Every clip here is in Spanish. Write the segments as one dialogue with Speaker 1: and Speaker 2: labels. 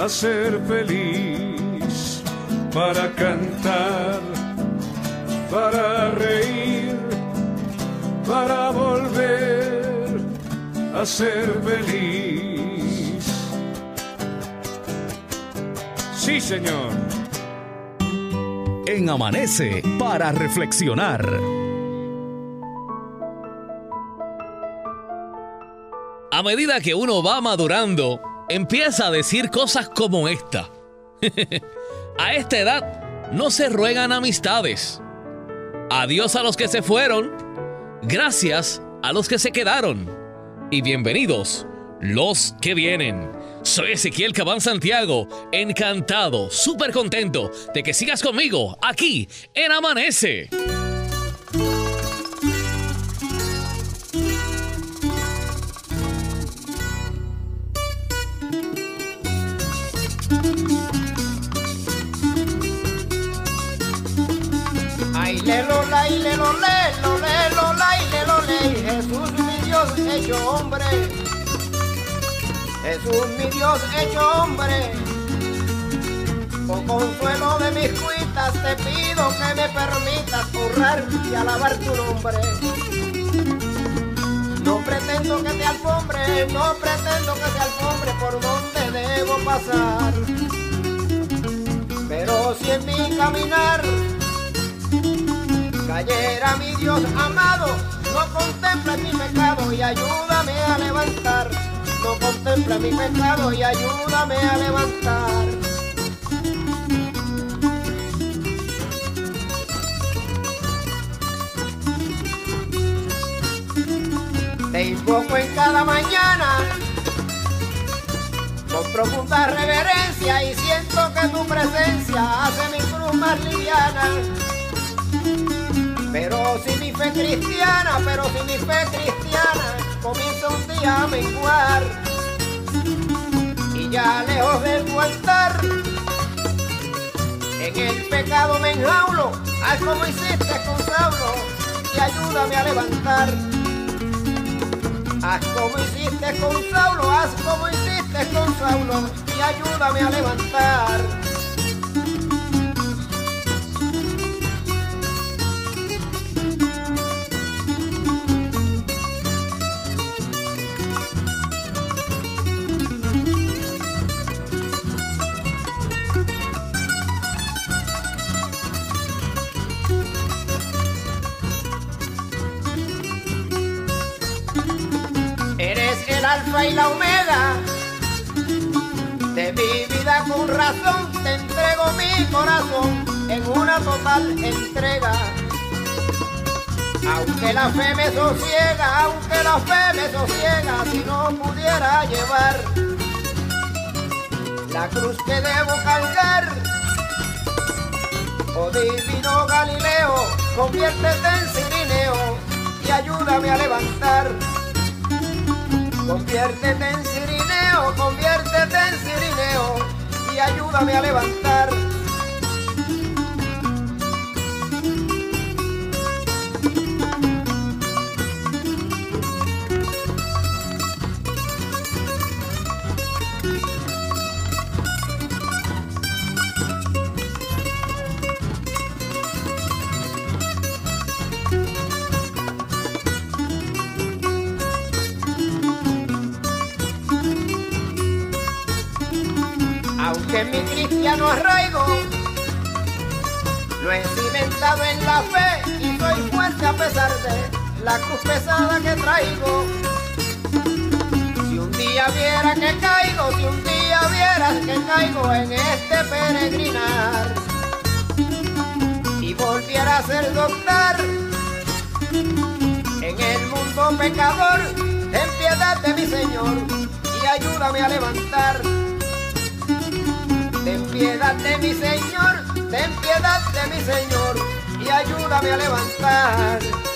Speaker 1: a ser feliz, para cantar, para reír, para volver a ser feliz. Sí, Señor.
Speaker 2: En Amanece para reflexionar.
Speaker 3: A medida que uno va madurando, empieza a decir cosas como esta. a esta edad no se ruegan amistades. Adiós a los que se fueron. Gracias a los que se quedaron. Y bienvenidos los que vienen. Soy Ezequiel Cabán Santiago, encantado, súper contento de que sigas conmigo aquí en Amanece.
Speaker 4: Ay, le lo la, y le lo le, lo le lo la, y le lo le, Jesús mi Dios hecho hombre. Jesús mi Dios hecho hombre. Con consuelo de mis cuitas te pido que me permitas honrar y alabar tu nombre. No pretendo que te alfombre, no pretendo que te alfombre por donde debo pasar. Pero si en mi caminar cayera mi Dios amado, no contempla mi pecado y ayúdame a levantar. No contempla mi pecado y ayúdame a levantar. Te invoco en cada mañana con profunda reverencia y siento que tu presencia hace mi cruz más liviana. Pero si mi fe cristiana, pero si mi fe cristiana comienza un día a menguar y ya lejos de tu altar, en el pecado me enjaulo, haz como hiciste con Saulo y ayúdame a levantar. Haz como hiciste con Saulo, haz como hiciste con Saulo y ayúdame a levantar. La omega de mi vida con razón. Te entrego mi corazón en una total entrega. Aunque la fe me sosiega, aunque la fe me sosiega, si no pudiera llevar la cruz que debo cargar. Oh divino Galileo, conviértete en cirineo y ayúdame a levantar. Conviértete en cirineo, conviértete en cirineo y ayúdame a levantar. Aunque mi cristiano arraigo lo he cimentado en la fe y soy fuerte a pesar de la cruz pesada que traigo. Si un día viera que caigo, si un día vieras que caigo en este peregrinar y volviera a ser doctor en el mundo pecador, ten piedad de mi Señor y ayúdame a levantar. Ten piedad de mi Señor, ten piedad de mi Señor y ayúdame a levantar.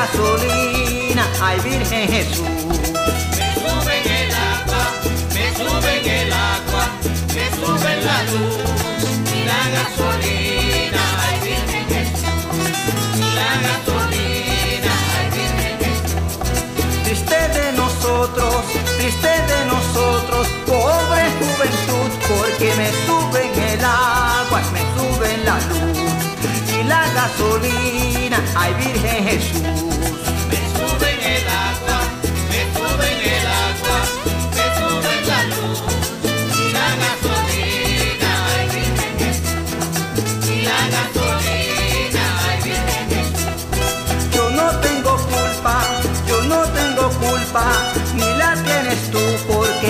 Speaker 5: Gasolina, ay Virgen Jesús.
Speaker 4: Me sube en el sube en el agua, me sube en la luz y la gasolina, ay Virgen Jesús, la gasolina, ay Virgen Jesús.
Speaker 5: Triste de nosotros, triste de nosotros, pobre juventud, porque me sube en el agua, me sube en la luz y la gasolina, ay Virgen Jesús.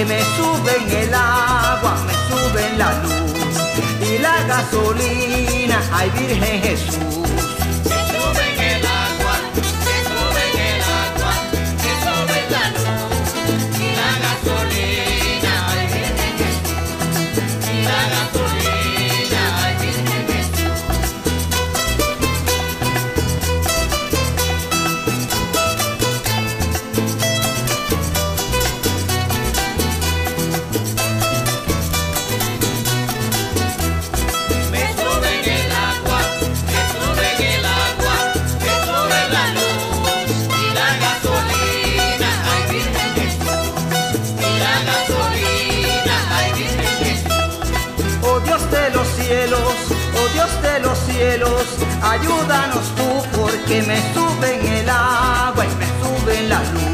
Speaker 5: Porque me sube en el agua, me sube en la luz y la gasolina, ay Virgen Jesús. Ayúdanos tú porque me sube en el agua y me sube en la luz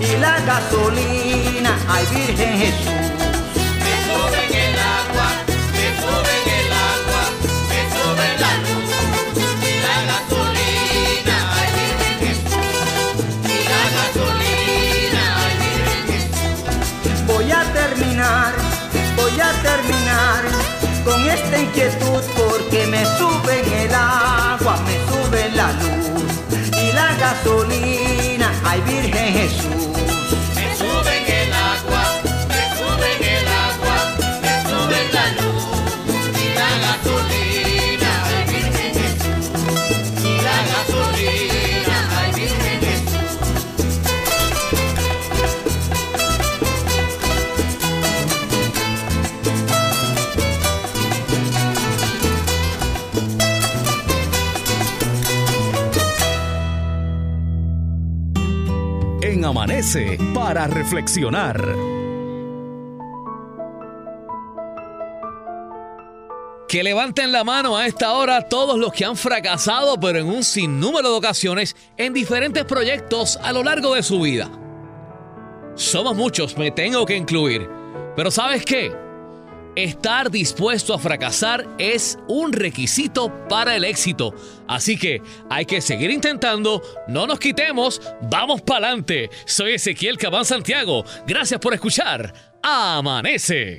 Speaker 5: y la gasolina, ay Virgen Jesús.
Speaker 4: Me sube en el agua, me sube en el agua, me sube en la luz y la gasolina, ay Virgen Jesús, y la gasolina, ay Virgen Jesús.
Speaker 5: Voy a terminar, voy a terminar con esta inquietud gasolina, ay Virgen Jesús.
Speaker 2: Para reflexionar.
Speaker 3: Que levanten la mano a esta hora todos los que han fracasado, pero en un sinnúmero de ocasiones, en diferentes proyectos a lo largo de su vida. Somos muchos, me tengo que incluir. Pero ¿sabes qué? Estar dispuesto a fracasar es un requisito para el éxito. Así que hay que seguir intentando, no nos quitemos, vamos para adelante. Soy Ezequiel Cabán Santiago. Gracias por escuchar. Amanece.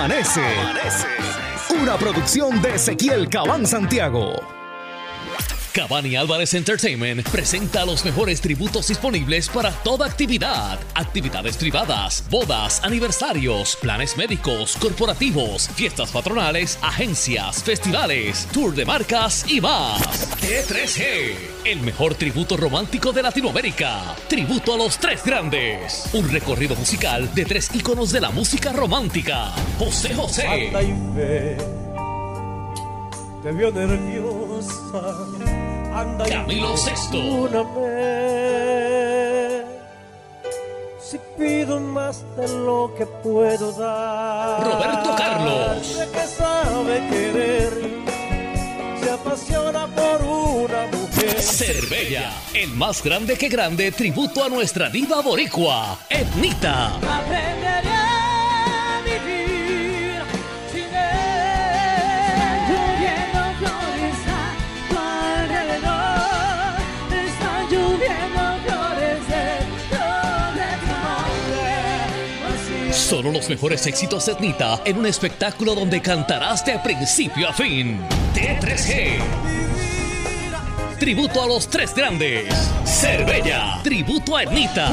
Speaker 6: Amanece. Una producción de Ezequiel Cabán Santiago.
Speaker 3: Cabani Álvarez Entertainment presenta los mejores tributos disponibles para toda actividad. Actividades privadas, bodas, aniversarios, planes médicos, corporativos, fiestas patronales, agencias, festivales, tour de marcas y más. T3G el mejor tributo romántico de Latinoamérica. Tributo a los tres grandes. Un recorrido musical de tres íconos de la música romántica. José José.
Speaker 7: Y ve, te vio nerviosa. Anda y
Speaker 3: Camilo
Speaker 7: perdóname. Si pido más de lo que puedo dar.
Speaker 3: Roberto Carlos.
Speaker 7: De que sabe querer, se apasiona por una mujer.
Speaker 3: Cervella, el más grande que grande tributo a nuestra diva boricua, Etnita.
Speaker 7: Aprenderé a vivir sin él. Lloviendo flores a tu alrededor. Están lloviendo flores de tu
Speaker 3: Solo los mejores éxitos de Etnita en un espectáculo donde cantarás de principio a fin. T3G. Tributo a los tres grandes. Cervella. Tributo a Etnita.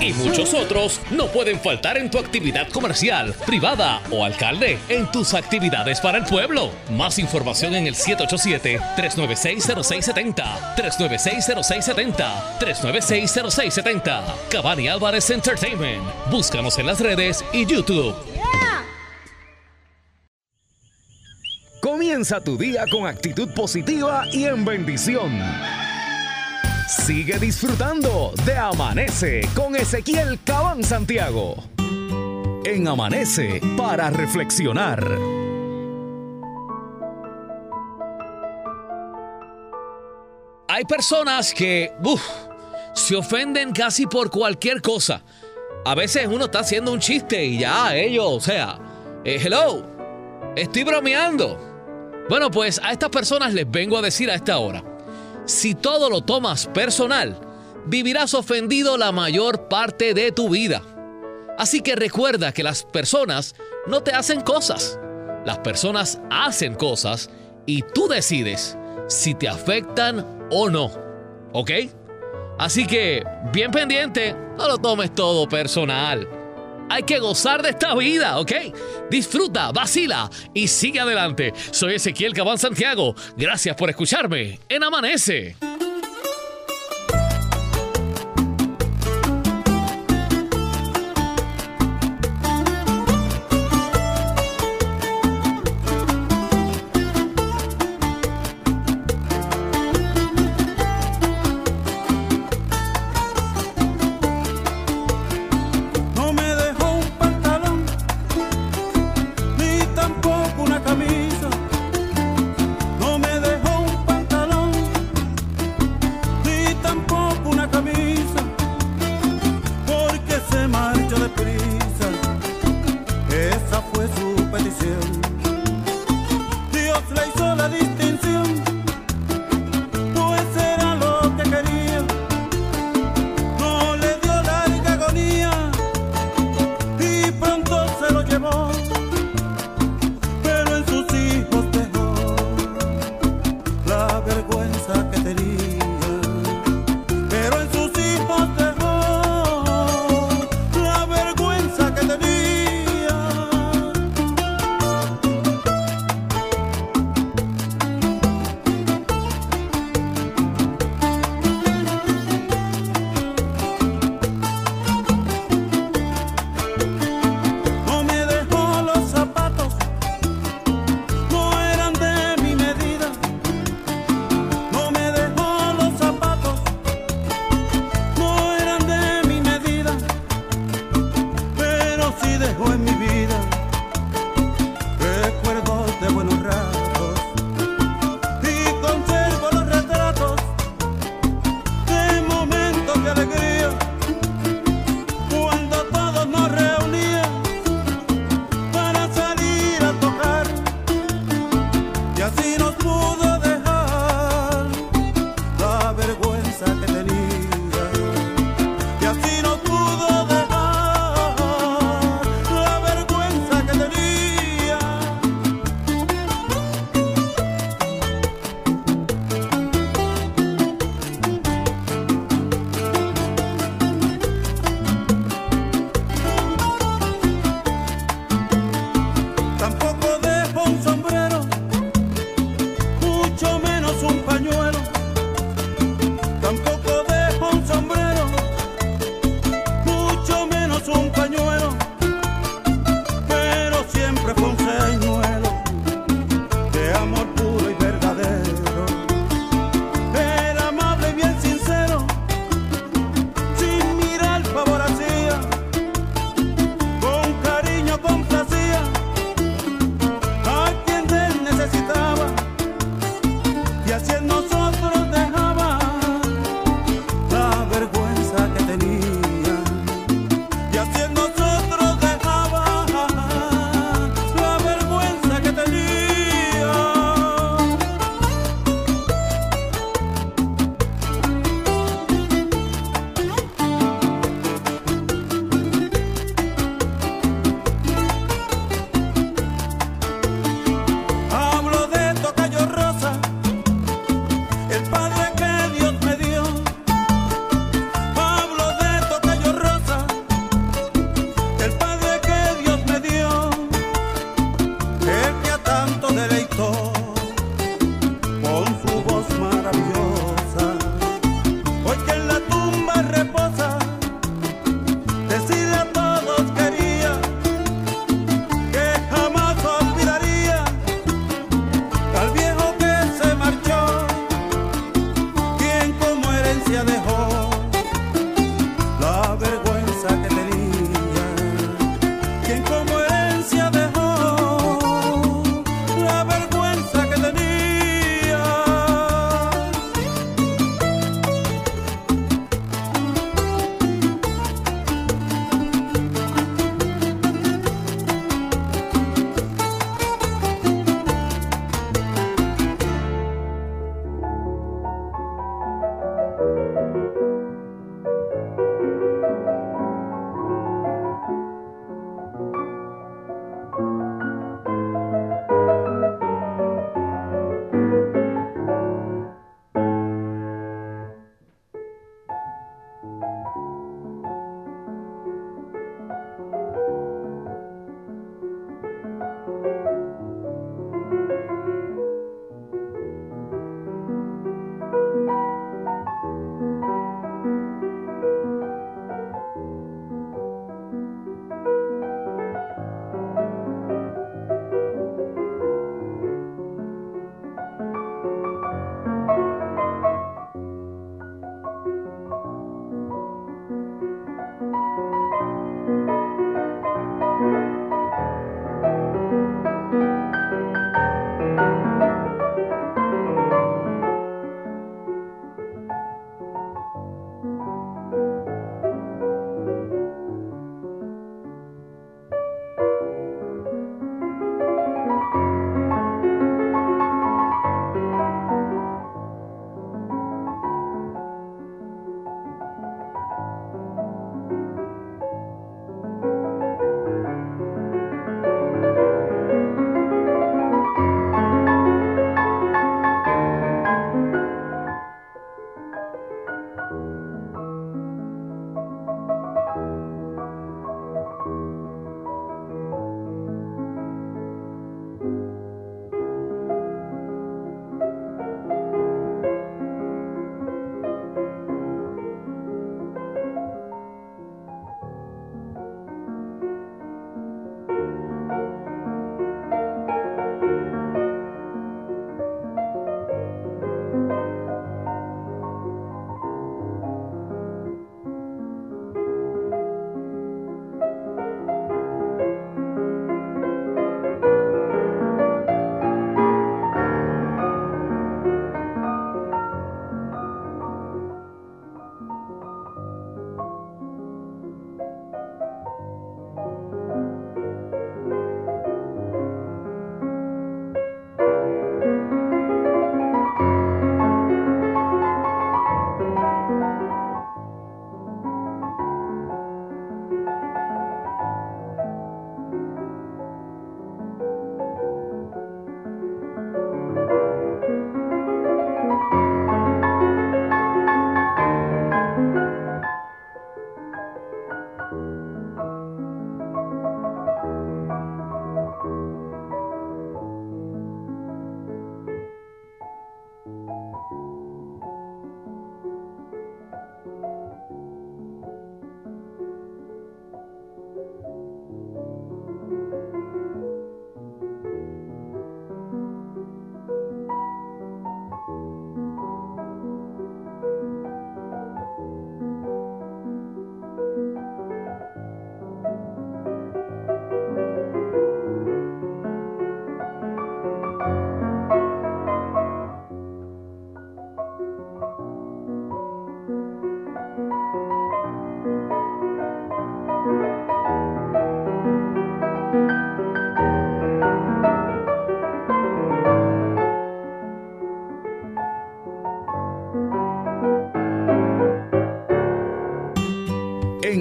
Speaker 3: Y muchos otros no pueden faltar en tu actividad comercial, privada o alcalde, en tus actividades para el pueblo. Más información en el 787-396-0670, 396-0670, 396-0670. Cabani Álvarez Entertainment. Búscanos en las redes y YouTube.
Speaker 2: Comienza tu día con actitud positiva y en bendición. Sigue disfrutando de Amanece con Ezequiel Cabán Santiago. En Amanece para reflexionar.
Speaker 3: Hay personas que uf, se ofenden casi por cualquier cosa. A veces uno está haciendo un chiste y ya ellos, o sea, eh, hello, estoy bromeando. Bueno, pues a estas personas les vengo a decir a esta hora, si todo lo tomas personal, vivirás ofendido la mayor parte de tu vida. Así que recuerda que las personas no te hacen cosas, las personas hacen cosas y tú decides si te afectan o no. ¿Ok? Así que, bien pendiente, no lo tomes todo personal. Hay que gozar de esta vida, ¿ok? Disfruta, vacila y sigue adelante. Soy Ezequiel Cabán Santiago. Gracias por escucharme en Amanece.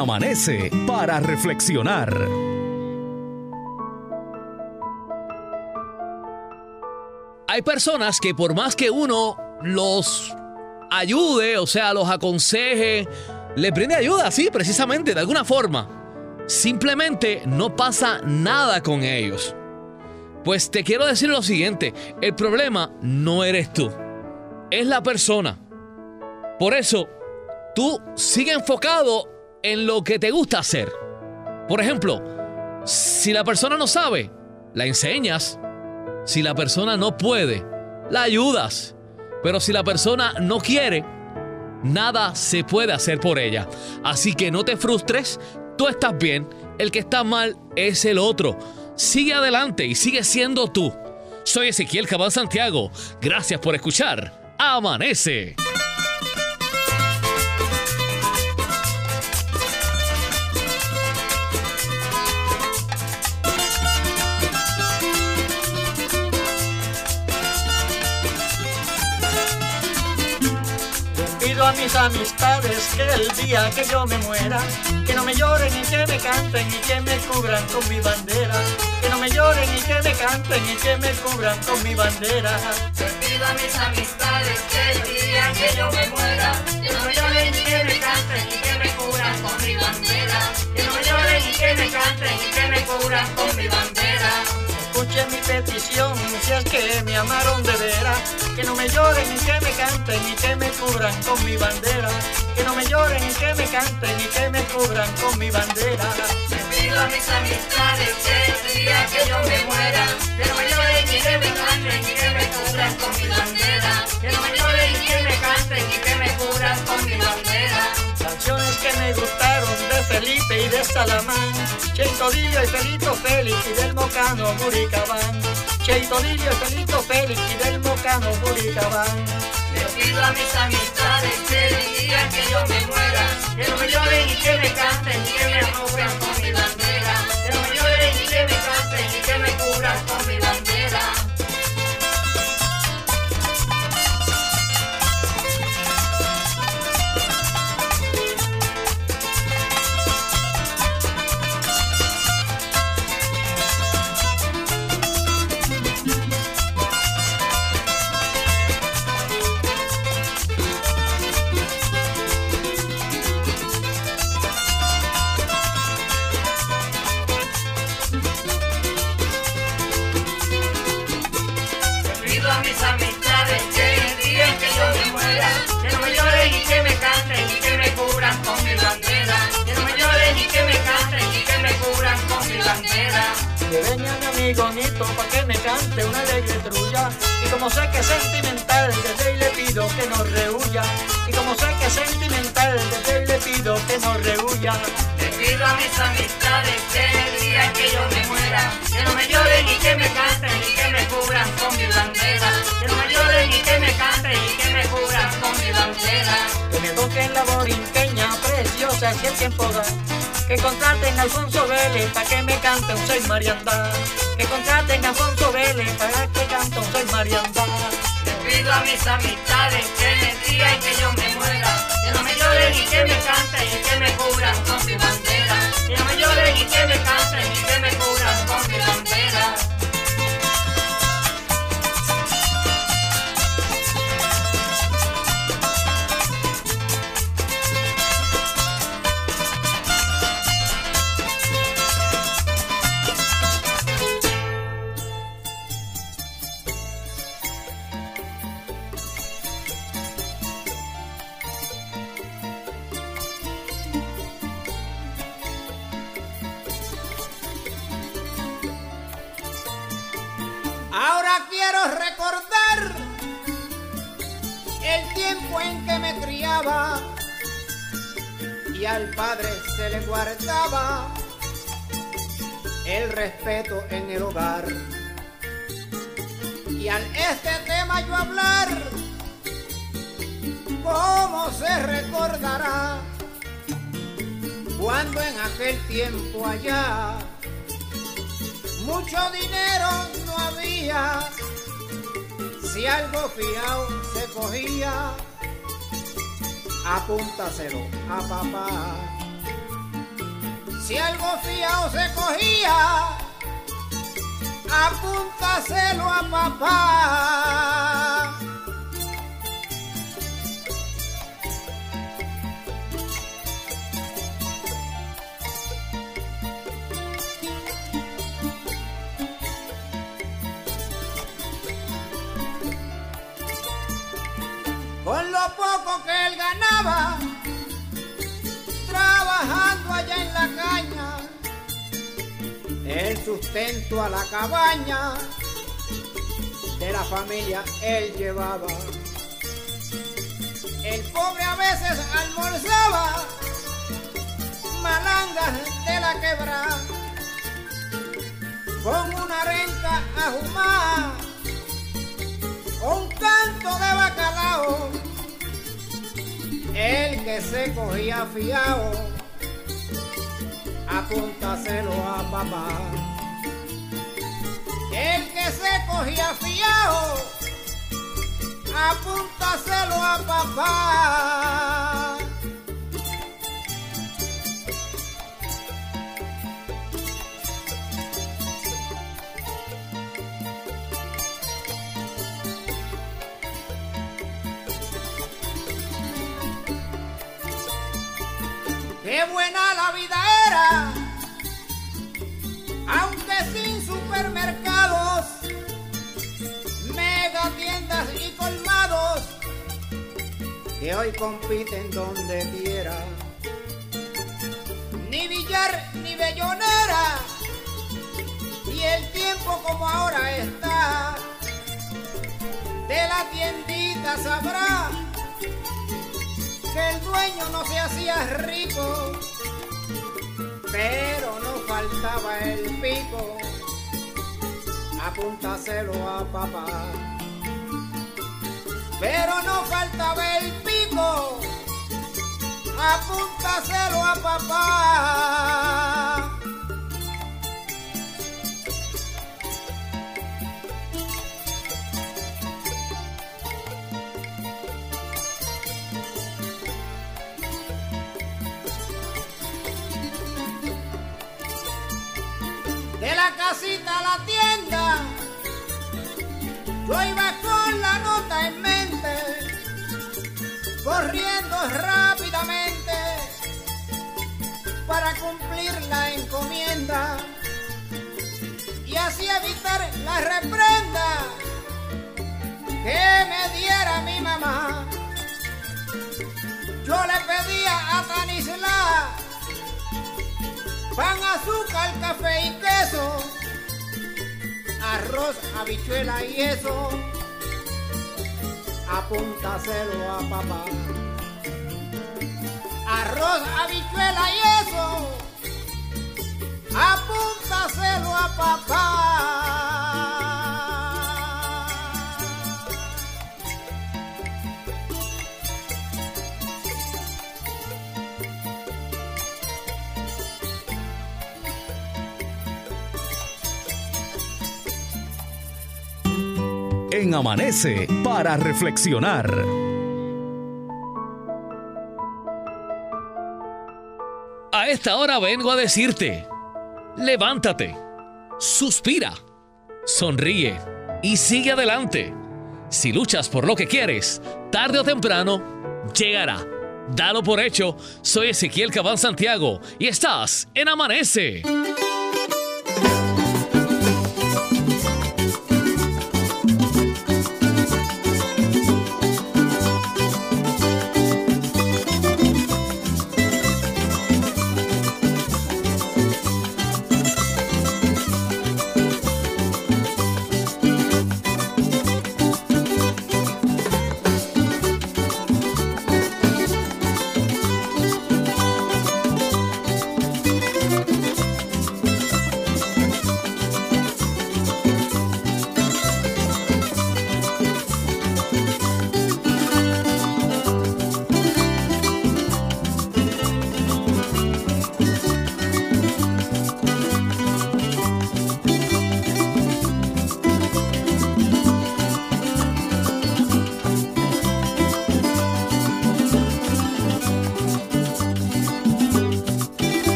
Speaker 2: Amanece para reflexionar.
Speaker 3: Hay personas que por más que uno los ayude, o sea, los aconseje, le brinde ayuda, sí, precisamente, de alguna forma, simplemente no pasa nada con ellos. Pues te quiero decir lo siguiente, el problema no eres tú, es la persona. Por eso, tú sigue enfocado en lo que te gusta hacer. Por ejemplo, si la persona no sabe, la enseñas. Si la persona no puede, la ayudas. Pero si la persona no quiere, nada se puede hacer por ella. Así que no te frustres, tú estás bien, el que está mal es el otro. Sigue adelante y sigue siendo tú. Soy Ezequiel Cabal Santiago. Gracias por escuchar. Amanece.
Speaker 8: Mis amistades que el día que yo me muera, que no me lloren y que me canten y que me cubran con mi bandera. Que no me lloren y que me canten y que me cubran con mi bandera.
Speaker 9: pido a mis amistades que el día que yo me muera, que no me lloren y que me canten y que me cubran con mi bandera. Que no me lloren y que me canten y que me cubran con mi bandera.
Speaker 8: Escuchen mi petición, si es que me amaron de veras. Que no me lloren y que me canten y que me cubran con mi bandera. Que no me lloren y que me canten y que me cubran con mi bandera.
Speaker 9: pido a mis amistades que el día que yo me muera, que no me lloren y que me canten y que me cubran con mi bandera. Que no me lloren y que me canten y que me cubran con mi bandera.
Speaker 8: Canciones que me gustaron de Felipe y de Salamán. Cheito Dillo y Felito Félix y del Mocano Buricabán. Cheito Dillo y Felito Félix y del Mocano Buricabán.
Speaker 9: Le pido a mis amistades que el día que yo me muera, que no me lloren y que me canten y que me cubran con mi bandera. Que no me lloren y que me canten y que me cubran con mi bandera. Que
Speaker 8: venga mi amigo Nito pa' que me cante una alegre trulla. Y como sé que es sentimental, desde ahí le pido que no rehuya. Y como sé que es sentimental, desde ahí le pido que no rehuya.
Speaker 9: Le pido a mis amistades que el día que yo me muera, que no me lloren y que me canten y que me cubran con mi bandera. Que no me lloren y que me canten y que me cubran con mi bandera.
Speaker 8: Que me toquen la borinqueña preciosa si el tiempo da. Que contraten a Alfonso Vélez para que me cante un Soy Mariandá. Que contraten a Alfonso Vélez para que cante un Soy Mariandá.
Speaker 9: Le pido a mis amistades que día en que yo me muera, que no me lloren y que me canten y que me cubran con mi bandera. Que no me lloren y que me canten y que me cubran con mi bandera.
Speaker 4: Y al padre se le guardaba el respeto en el hogar. Y al este tema yo hablar, ¿cómo se recordará cuando en aquel tiempo allá mucho dinero no había. Si algo fiao se cogía, apúntaselo a papá. Si algo fiao se cogía, apúntaselo a papá. Con lo poco trabajando allá en la caña, el sustento a la cabaña de la familia él llevaba. El pobre a veces almorzaba malangas de la quebrada con una renca ahumada o un canto de bacalao. El que se cogía fiao, apúntaselo a papá. El que se cogía fiao, apúntaselo a papá. Qué buena la vida era, aunque sin supermercados, mega tiendas y colmados, que hoy compiten donde quiera. Ni billar ni bellonera, y el tiempo como ahora está, de la tiendita sabrá que el dueño no se hacía rico, pero no faltaba el pico, apúntaselo a papá. Pero no faltaba el pico, apúntaselo a papá. La tienda. Yo iba con la nota en mente, corriendo rápidamente para cumplir la encomienda y así evitar la reprenda que me diera mi mamá. Yo le pedía a Tanisla pan, azúcar, café y queso, arroz, habichuela y eso, apúntaselo a papá. Arroz, habichuela y eso, apúntaselo a papá.
Speaker 2: En Amanece para reflexionar.
Speaker 3: A esta hora vengo a decirte, levántate, suspira, sonríe y sigue adelante. Si luchas por lo que quieres, tarde o temprano, llegará. Dalo por hecho, soy Ezequiel Cabán Santiago y estás en Amanece.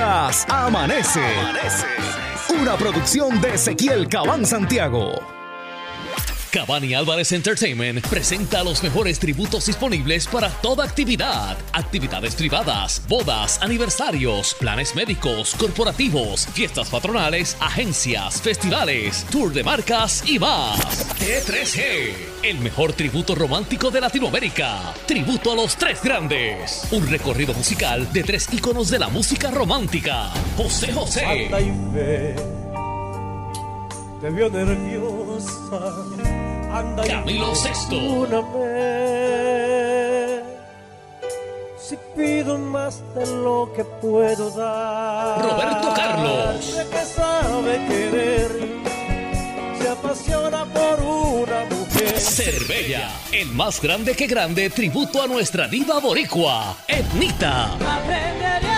Speaker 2: Amanece. Una producción de Ezequiel Cabán Santiago.
Speaker 3: Cabani Álvarez Entertainment presenta los mejores tributos disponibles para toda actividad. Actividades privadas, bodas, aniversarios, planes médicos, corporativos, fiestas patronales, agencias, festivales, tour de marcas y más. T3G, el mejor tributo romántico de Latinoamérica. Tributo a los tres grandes. Un recorrido musical de tres íconos de la música romántica. José José.
Speaker 7: Y ve, te vio nerviosa. Anda y
Speaker 3: Camilo.
Speaker 7: Si pido más de lo que puedo dar.
Speaker 3: Roberto Carlos.
Speaker 7: Que sabe querer, apasiona por una mujer.
Speaker 3: Cervella, el más grande que grande tributo a nuestra diva boricua, Etnita.
Speaker 7: Aprenderé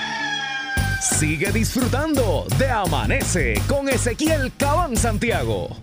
Speaker 2: Sigue disfrutando de Amanece con Ezequiel Cabán Santiago.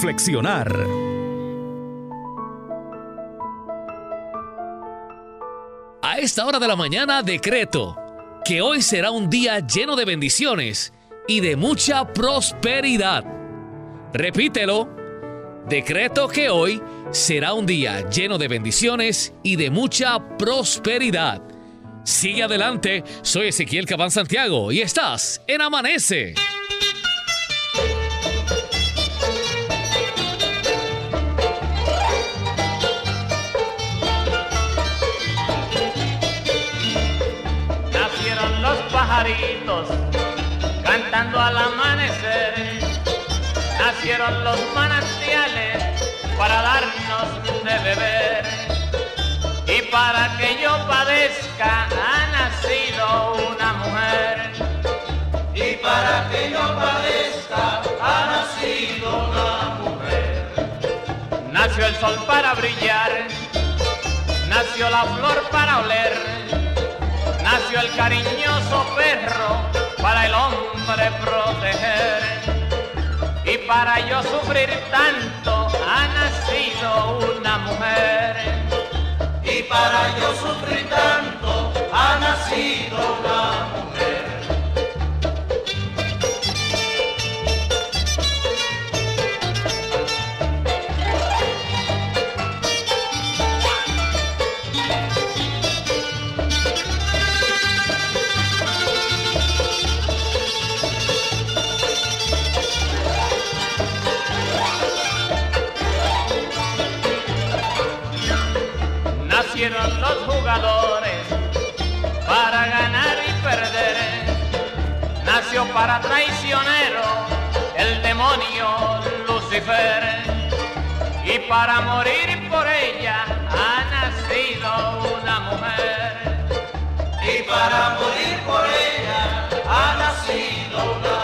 Speaker 2: Reflexionar.
Speaker 3: A esta hora de la mañana decreto que hoy será un día lleno de bendiciones y de mucha prosperidad. Repítelo. Decreto que hoy será un día lleno de bendiciones y de mucha prosperidad. Sigue adelante, soy Ezequiel Cabán Santiago y estás en Amanece.
Speaker 10: Cantando al amanecer. Nacieron los manantiales para darnos de beber. Y para que yo padezca ha nacido una mujer. Y para que yo padezca ha nacido una mujer. Nació el sol para brillar, nació la flor para oler, nació el cariñoso perro para el hombre proteger. Y para yo sufrir tanto ha nacido una mujer. Y para yo sufrir tanto ha nacido una mujer. los jugadores para ganar y perder. Nació para traicionero el demonio Lucifer y para morir por ella ha nacido una mujer. Y para morir por ella ha nacido una mujer.